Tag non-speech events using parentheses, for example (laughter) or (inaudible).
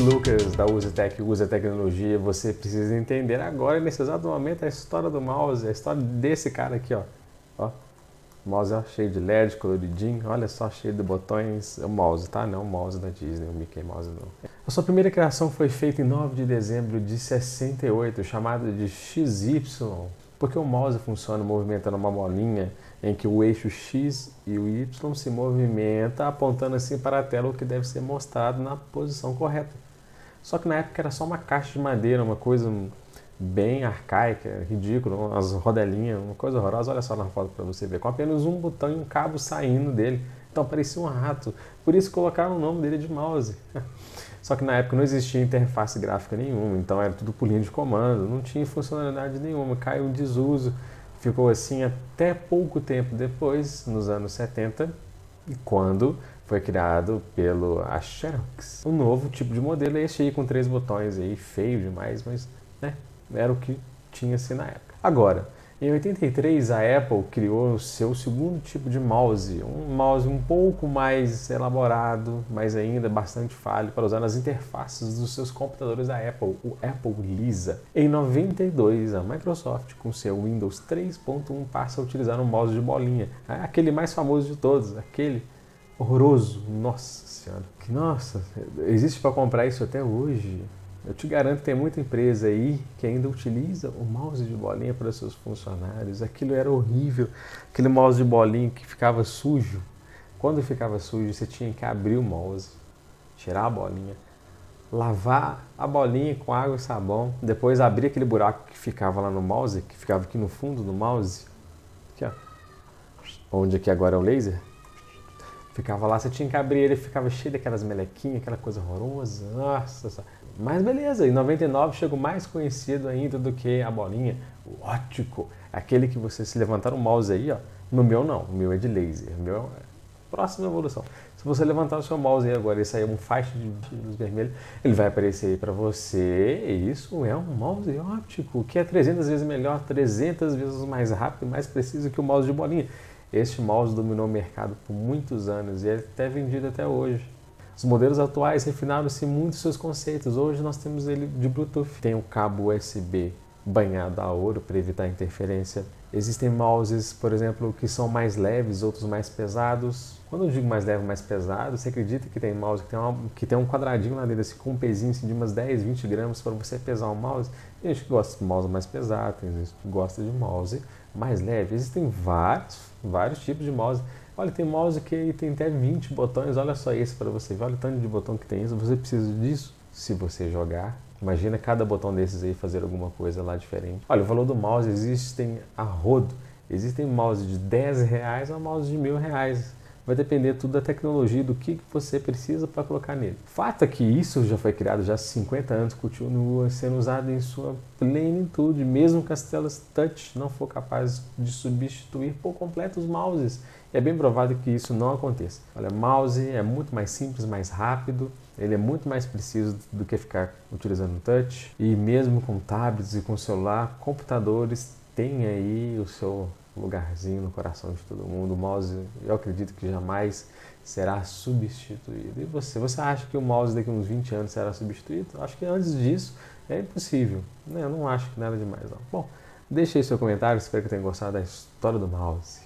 Lucas da Usatec Usa Tecnologia. Você precisa entender agora, nesse exato momento, a história do mouse, a história desse cara aqui, ó. ó. Mouse ó, cheio de LED, coloridinho, olha só, cheio de botões. O mouse, tá? Não o mouse da Disney, o Mickey Mouse não. A sua primeira criação foi feita em 9 de dezembro de 68, chamada de XY, porque o mouse funciona movimentando uma bolinha em que o eixo X e o Y se movimenta apontando assim para a tela o que deve ser mostrado na posição correta. Só que na época era só uma caixa de madeira, uma coisa bem arcaica, ridícula, as rodelinhas, uma coisa horrorosa. Olha só na foto para você ver, com apenas um botão e um cabo saindo dele. Então parecia um rato. Por isso colocaram o nome dele de mouse. (laughs) Só que na época não existia interface gráfica nenhuma, então era tudo por linha de comando, não tinha funcionalidade nenhuma, caiu em desuso. Ficou assim até pouco tempo depois, nos anos 70, quando foi criado pelo a Xerox. Um novo tipo de modelo é esse aí com três botões aí, feio demais, mas né, era o que tinha-se na época. Agora, em 83, a Apple criou o seu segundo tipo de mouse, um mouse um pouco mais elaborado, mas ainda bastante falho para usar nas interfaces dos seus computadores da Apple, o Apple Lisa. Em 92, a Microsoft, com seu Windows 3.1, passa a utilizar um mouse de bolinha, aquele mais famoso de todos, aquele horroroso, nossa senhora, que nossa, existe para comprar isso até hoje. Eu te garanto que tem muita empresa aí que ainda utiliza o mouse de bolinha para seus funcionários. Aquilo era horrível, aquele mouse de bolinha que ficava sujo. Quando ficava sujo, você tinha que abrir o mouse, tirar a bolinha, lavar a bolinha com água e sabão, depois abrir aquele buraco que ficava lá no mouse, que ficava aqui no fundo do mouse, aqui ó, onde aqui agora é o laser, ficava lá, você tinha que abrir ele, ficava cheio daquelas melequinhas, aquela coisa horrorosa, nossa, mas beleza, em 99 chegou mais conhecido ainda do que a bolinha, o ótico, aquele que você se levantar o mouse aí, ó. No meu não, o meu é de laser, o meu é próxima evolução. Se você levantar o seu mouse aí agora e sair um faixa de luz vermelha, ele vai aparecer aí para você. Isso é um mouse óptico, que é 300 vezes melhor, 300 vezes mais rápido e mais preciso que o mouse de bolinha. Este mouse dominou o mercado por muitos anos e é até vendido até hoje. Os modelos atuais refinaram-se muito seus conceitos. Hoje nós temos ele de Bluetooth. Tem o cabo USB banhado a ouro para evitar interferência. Existem mouses, por exemplo, que são mais leves, outros mais pesados. Quando eu digo mais leve, mais pesado, você acredita que tem mouse que tem, uma, que tem um quadradinho lá dentro, assim, com um pezinho assim, de umas 10, 20 gramas para você pesar um mouse? Tem gente que gosta de mouse mais pesado, tem gente que gosta de mouse mais leve. Existem vários, vários tipos de mouse. Olha, tem mouse que tem até 20 botões, olha só esse para você ver, olha o tanto de botão que tem isso. Você precisa disso se você jogar. Imagina cada botão desses aí fazer alguma coisa lá diferente. Olha, o valor do mouse existem a rodo. Existem mouse de 10 reais a mouse de mil reais. Vai depender tudo da tecnologia, do que você precisa para colocar nele. Fato é que isso já foi criado já há 50 anos, continua sendo usado em sua plenitude, mesmo que as telas touch não for capaz de substituir por completo os mouses. É bem provável que isso não aconteça. Olha, mouse é muito mais simples, mais rápido, ele é muito mais preciso do que ficar utilizando touch. E mesmo com tablets e com celular, computadores têm aí o seu lugarzinho no coração de todo mundo. O mouse, eu acredito que jamais será substituído. E você, você acha que o mouse daqui a uns 20 anos será substituído? Acho que antes disso é impossível. Eu não acho que nada demais. Não. Bom, deixe aí seu comentário, espero que tenham gostado da história do mouse.